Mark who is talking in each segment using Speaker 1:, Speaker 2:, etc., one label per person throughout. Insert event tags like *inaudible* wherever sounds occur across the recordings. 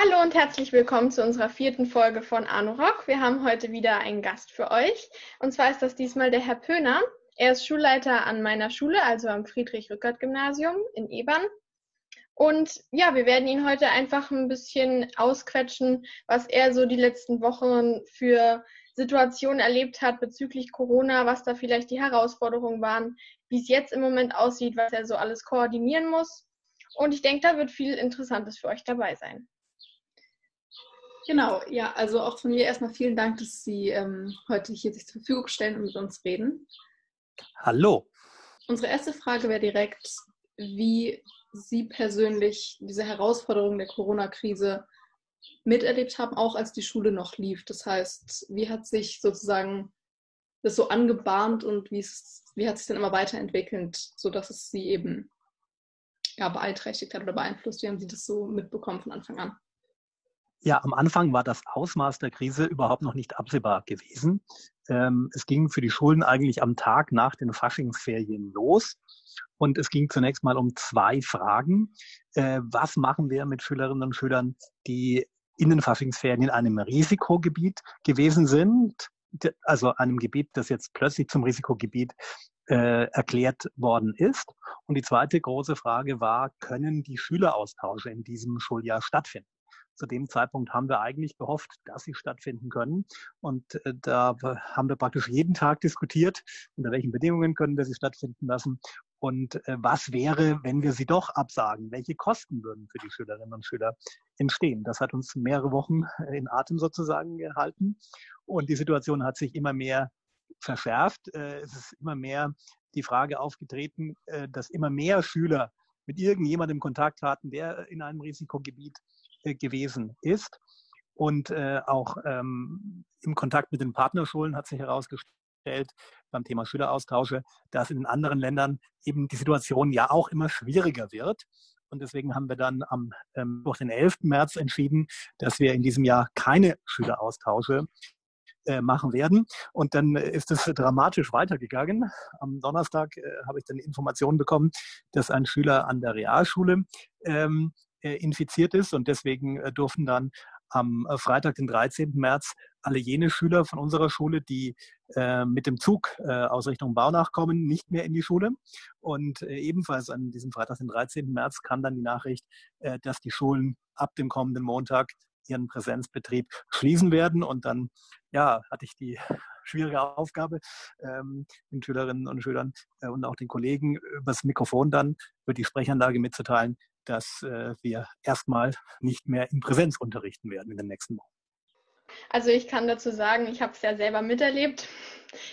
Speaker 1: Hallo und herzlich willkommen zu unserer vierten Folge von Anorak. Wir haben heute wieder einen Gast für euch. Und zwar ist das diesmal der Herr Pöhner. Er ist Schulleiter an meiner Schule, also am Friedrich-Rückert-Gymnasium in Ebern. Und ja, wir werden ihn heute einfach ein bisschen ausquetschen, was er so die letzten Wochen für Situationen erlebt hat bezüglich Corona, was da vielleicht die Herausforderungen waren, wie es jetzt im Moment aussieht, was er so alles koordinieren muss. Und ich denke, da wird viel Interessantes für euch dabei sein.
Speaker 2: Genau, ja, also auch von mir erstmal vielen Dank, dass Sie ähm, heute hier sich zur Verfügung stellen und mit uns reden.
Speaker 3: Hallo.
Speaker 2: Unsere erste Frage wäre direkt, wie Sie persönlich diese Herausforderung der Corona-Krise miterlebt haben, auch als die Schule noch lief. Das heißt, wie hat sich sozusagen das so angebahnt und wie, es, wie hat sich dann immer weiterentwickelt, sodass es Sie eben ja, beeinträchtigt hat oder beeinflusst? Wie haben Sie das so mitbekommen von Anfang an?
Speaker 3: Ja, am Anfang war das Ausmaß der Krise überhaupt noch nicht absehbar gewesen. Ähm, es ging für die Schulen eigentlich am Tag nach den Faschingsferien los. Und es ging zunächst mal um zwei Fragen. Äh, was machen wir mit Schülerinnen und Schülern, die in den Faschingsferien in einem Risikogebiet gewesen sind? Also einem Gebiet, das jetzt plötzlich zum Risikogebiet äh, erklärt worden ist. Und die zweite große Frage war, können die Schüleraustausche in diesem Schuljahr stattfinden? Zu dem Zeitpunkt haben wir eigentlich gehofft, dass sie stattfinden können. Und äh, da haben wir praktisch jeden Tag diskutiert, unter welchen Bedingungen können wir sie stattfinden lassen. Und äh, was wäre, wenn wir sie doch absagen? Welche Kosten würden für die Schülerinnen und Schüler entstehen? Das hat uns mehrere Wochen in Atem sozusagen gehalten. Und die Situation hat sich immer mehr verschärft. Äh, es ist immer mehr die Frage aufgetreten, äh, dass immer mehr Schüler mit irgendjemandem Kontakt hatten, der in einem Risikogebiet äh, gewesen ist. Und äh, auch ähm, im Kontakt mit den Partnerschulen hat sich herausgestellt, beim Thema Schüleraustausche, dass in den anderen Ländern eben die Situation ja auch immer schwieriger wird. Und deswegen haben wir dann am ähm, den 11. März entschieden, dass wir in diesem Jahr keine Schüleraustausche äh, machen werden. Und dann ist es dramatisch weitergegangen. Am Donnerstag äh, habe ich dann Informationen bekommen, dass ein Schüler an der Realschule ähm, äh, infiziert ist und deswegen äh, durften dann am äh, Freitag, den 13. März, alle jene Schüler von unserer Schule, die äh, mit dem Zug äh, aus Richtung Baunach kommen, nicht mehr in die Schule. Und äh, ebenfalls an diesem Freitag, den 13. März, kam dann die Nachricht, dass die Schulen ab dem kommenden Montag ihren Präsenzbetrieb schließen werden. Und dann ja, hatte ich die *laughs* schwierige Aufgabe, ähm, den Schülerinnen und Schülern äh, und auch den Kollegen übers Mikrofon dann über die Sprechanlage mitzuteilen, dass äh, wir erstmal nicht mehr in Präsenz unterrichten werden in den nächsten Wochen.
Speaker 1: Also ich kann dazu sagen, ich habe es ja selber miterlebt.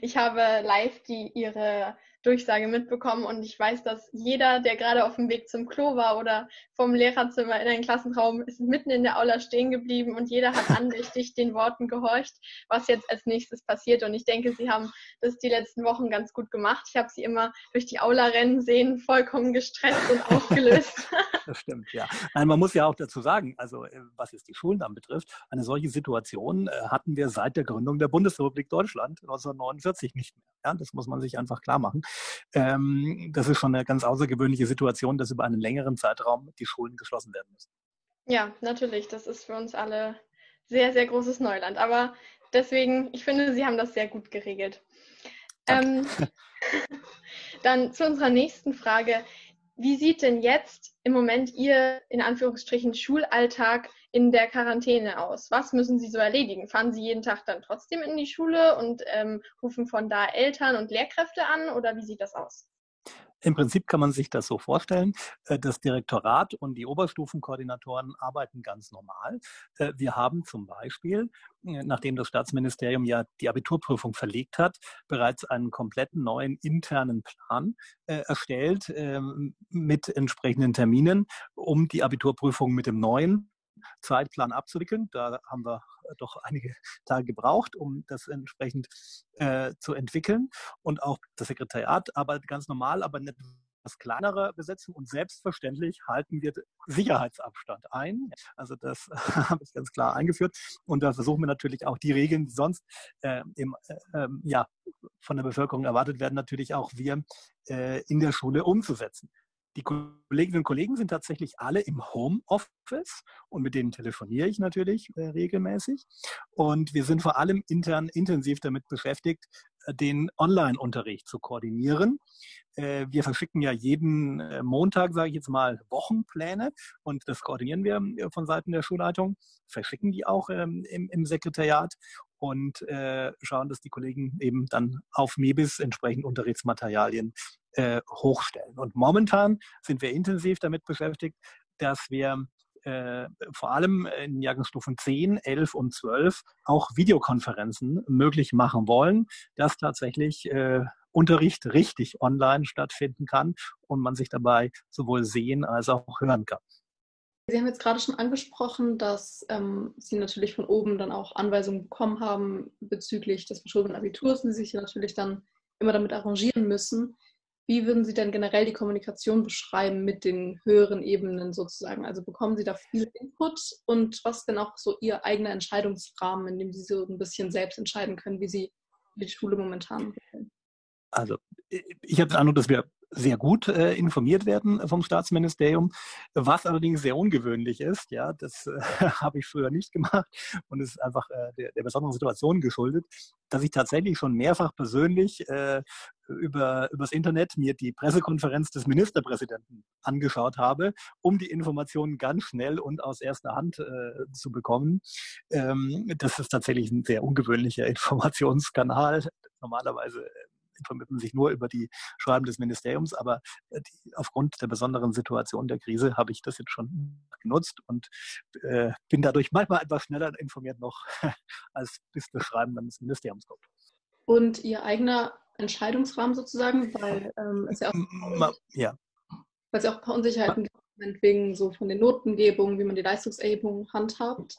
Speaker 1: Ich habe live die ihre Durchsage mitbekommen und ich weiß, dass jeder, der gerade auf dem Weg zum Klo war oder vom Lehrerzimmer in einen Klassenraum, ist mitten in der Aula stehen geblieben und jeder hat andächtig den Worten gehorcht, was jetzt als nächstes passiert. Und ich denke, sie haben das die letzten Wochen ganz gut gemacht. Ich habe sie immer durch die Aula rennen sehen, vollkommen gestresst und aufgelöst. *laughs*
Speaker 3: das stimmt, ja. Nein, man muss ja auch dazu sagen, also äh, was jetzt die Schulen anbetrifft, eine solche Situation äh, hatten wir seit der Gründung der Bundesrepublik Deutschland 1949 nicht mehr. Ja, das muss man sich einfach klar machen. Ähm, das ist schon eine ganz außergewöhnliche Situation, dass über einen längeren Zeitraum die Schulen geschlossen werden müssen.
Speaker 1: Ja, natürlich. Das ist für uns alle sehr, sehr großes Neuland. Aber deswegen, ich finde, Sie haben das sehr gut geregelt. Ähm, *laughs* dann zu unserer nächsten Frage. Wie sieht denn jetzt im Moment Ihr, in Anführungsstrichen, Schulalltag in der Quarantäne aus? Was müssen Sie so erledigen? Fahren Sie jeden Tag dann trotzdem in die Schule und ähm, rufen von da Eltern und Lehrkräfte an oder wie sieht das aus?
Speaker 3: Im Prinzip kann man sich das so vorstellen. Äh, das Direktorat und die Oberstufenkoordinatoren arbeiten ganz normal. Äh, wir haben zum Beispiel, äh, nachdem das Staatsministerium ja die Abiturprüfung verlegt hat, bereits einen kompletten neuen internen Plan erstellt ähm, mit entsprechenden Terminen, um die Abiturprüfung mit dem neuen Zeitplan abzuwickeln. Da haben wir doch einige *laughs* Tage gebraucht, um das entsprechend äh, zu entwickeln. Und auch das Sekretariat arbeitet ganz normal, aber nicht etwas kleinere Besetzung und selbstverständlich halten wir Sicherheitsabstand ein. Also das *laughs* habe ich ganz klar eingeführt und da versuchen wir natürlich auch die Regeln, die sonst äh, im, äh, ähm, ja, von der Bevölkerung erwartet werden, natürlich auch wir äh, in der Schule umzusetzen. Die Kolleginnen und Kollegen sind tatsächlich alle im Homeoffice und mit denen telefoniere ich natürlich äh, regelmäßig. Und wir sind vor allem intern intensiv damit beschäftigt, äh, den Online-Unterricht zu koordinieren. Äh, wir verschicken ja jeden äh, Montag, sage ich jetzt mal, Wochenpläne und das koordinieren wir von Seiten der Schulleitung, verschicken die auch ähm, im, Sekretariat und schauen, dass die Kollegen eben dann auf MEBIS entsprechend Unterrichtsmaterialien äh, hochstellen. Und momentan sind wir intensiv damit beschäftigt, dass wir äh, vor allem in Jahrgangsstufen 10, 11 und 12 auch Videokonferenzen möglich machen wollen, dass tatsächlich äh, Unterricht richtig online stattfinden kann und man sich dabei sowohl sehen als auch hören kann.
Speaker 2: Sie haben jetzt gerade schon angesprochen, dass ähm, Sie natürlich von oben dann auch Anweisungen bekommen haben bezüglich des verschobenen Abiturs und Sie sich natürlich dann immer damit arrangieren müssen. Wie würden Sie denn generell die Kommunikation beschreiben mit den höheren Ebenen sozusagen? Also bekommen Sie da viel Input und was denn auch so Ihr eigener Entscheidungsrahmen, in dem Sie so ein bisschen selbst entscheiden können, wie Sie die Schule momentan
Speaker 3: befinden? Also ich habe den Eindruck, dass wir sehr gut äh, informiert werden vom Staatsministerium, was allerdings sehr ungewöhnlich ist. Ja, das äh, *laughs* habe ich früher nicht gemacht und ist einfach äh, der, der, besonderen Situation geschuldet, dass ich tatsächlich schon mehrfach persönlich äh, über übers Internet mir die Pressekonferenz des Ministerpräsidenten angeschaut habe, um die Informationen ganz schnell und aus erster Hand äh, zu bekommen. Ähm, das ist tatsächlich ein sehr ungewöhnlicher *laughs* Informationskanal. Normalerweise äh, informiert man sich nur über die Schreiben des Ministeriums, aber äh, die, aufgrund der besonderen Situation der Krise habe ich das jetzt schon genutzt und äh, bin dadurch manchmal etwas schneller informiert noch, *laughs* als bis das Schreiben dann des Ministeriums kommt.
Speaker 2: Und Ihr eigener Entscheidungsrahmen sozusagen, weil ähm, es ja auch, ja. Weil es ja auch ein paar Unsicherheiten gibt, wegen so von den Notengebungen, wie man die Leistungserhebung handhabt.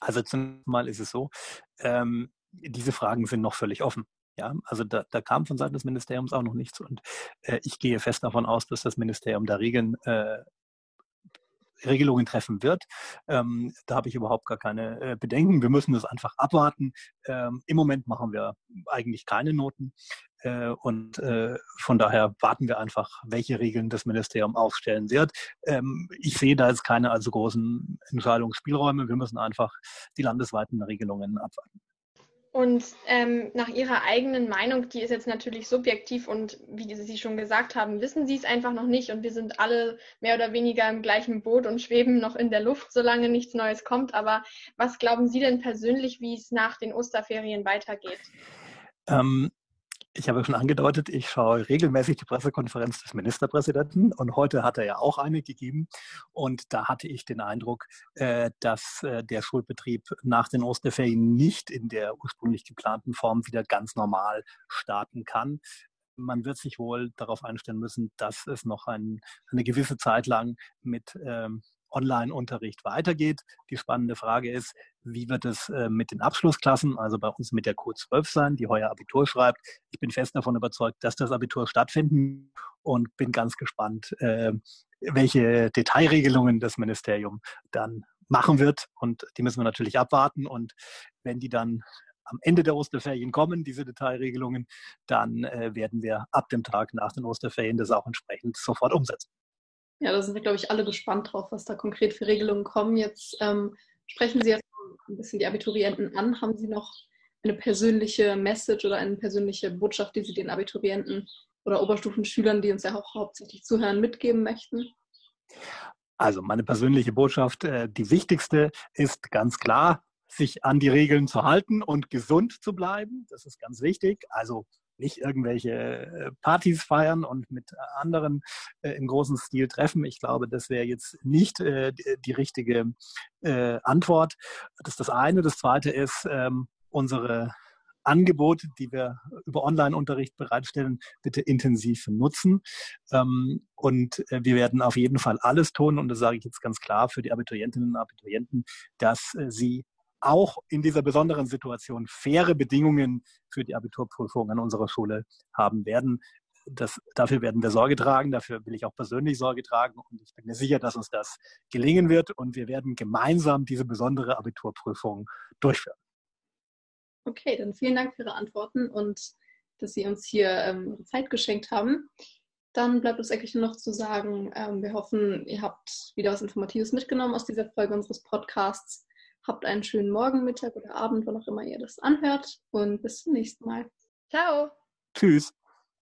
Speaker 3: Also zunächst mal ist es so, ähm, diese Fragen sind noch völlig offen. Ja, also da, da kam von Seiten des Ministeriums auch noch nichts. Und äh, ich gehe fest davon aus, dass das Ministerium da Regeln, äh, Regelungen treffen wird. Ähm, da habe ich überhaupt gar keine äh, Bedenken. Wir müssen das einfach abwarten. Ähm, Im Moment machen wir eigentlich keine Noten. Äh, und äh, von daher warten wir einfach, welche Regeln das Ministerium aufstellen wird. Ähm, ich sehe da jetzt keine allzu großen Entscheidungsspielräume. Wir müssen einfach die landesweiten Regelungen abwarten.
Speaker 1: Und ähm, nach Ihrer eigenen Meinung, die ist jetzt natürlich subjektiv und wie Sie schon gesagt haben, wissen Sie es einfach noch nicht und wir sind alle mehr oder weniger im gleichen Boot und schweben noch in der Luft, solange nichts Neues kommt. Aber was glauben Sie denn persönlich, wie es nach den Osterferien weitergeht?
Speaker 3: Ähm, ich habe schon angedeutet, ich schaue regelmäßig die Pressekonferenz des Ministerpräsidenten und heute hat er ja auch eine gegeben. Und da hatte ich den Eindruck, äh, dass äh, der Schulbetrieb nach den Osterferien nicht in der ursprünglich geplanten Form wieder ganz normal starten kann. Man wird sich wohl darauf einstellen müssen, dass es noch ein, eine gewisse Zeit lang mit ähm, Online-Unterricht weitergeht. Die spannende Frage ist, wie wird es äh, mit den Abschlussklassen, also bei uns mit der Q12 sein, die heuer Abitur schreibt. Ich bin fest davon überzeugt, dass das Abitur stattfinden und bin ganz gespannt, äh, welche Detailregelungen das Ministerium dann machen wird. Und die müssen wir natürlich abwarten. Und wenn die dann am Ende der Osterferien kommen, diese Detailregelungen, dann äh, werden wir ab dem Tag nach den Osterferien das auch entsprechend sofort umsetzen.
Speaker 2: Ja, da sind wir, glaube ich, alle gespannt drauf, was da konkret für Regelungen kommen. Jetzt ähm, sprechen Sie jetzt ein bisschen die Abiturienten an. Haben Sie noch eine persönliche Message oder eine persönliche Botschaft, die Sie den Abiturienten oder Oberstufenschülern, die uns ja auch hauptsächlich zuhören, mitgeben möchten?
Speaker 3: Also meine persönliche Botschaft, äh, die wichtigste ist ganz klar, sich an die Regeln zu halten und gesund zu bleiben. Das ist ganz wichtig. Also nicht irgendwelche äh, Partys feiern und mit anderen äh, im großen Stil treffen. Ich glaube, das wäre jetzt nicht äh, die, richtige äh, Antwort. Das ist das eine. Das zweite ist, ähm, unsere Angebote, die wir über Online-Unterricht bereitstellen, bitte intensiv nutzen. Ähm, und äh, wir werden auf jeden Fall alles tun, und das sage ich jetzt ganz klar für die Abiturientinnen und Abiturienten, dass äh, sie auch in dieser besonderen Situation faire Bedingungen für die Abiturprüfung an unserer Schule haben werden. Das, dafür werden wir Sorge tragen, dafür will ich auch persönlich Sorge tragen und ich bin mir sicher, dass uns das gelingen wird und wir werden gemeinsam diese besondere Abiturprüfung durchführen.
Speaker 2: Okay, dann vielen Dank für Ihre Antworten und dass Sie uns hier ähm, Zeit geschenkt haben. Dann bleibt uns eigentlich nur noch zu sagen, ähm, wir hoffen, ihr habt wieder was Informatives mitgenommen aus dieser Folge unseres Podcasts. Habt einen schönen Morgen, Mittag oder Abend, wann auch immer ihr das anhört. Und bis zum nächsten Mal.
Speaker 1: Ciao.
Speaker 3: Tschüss.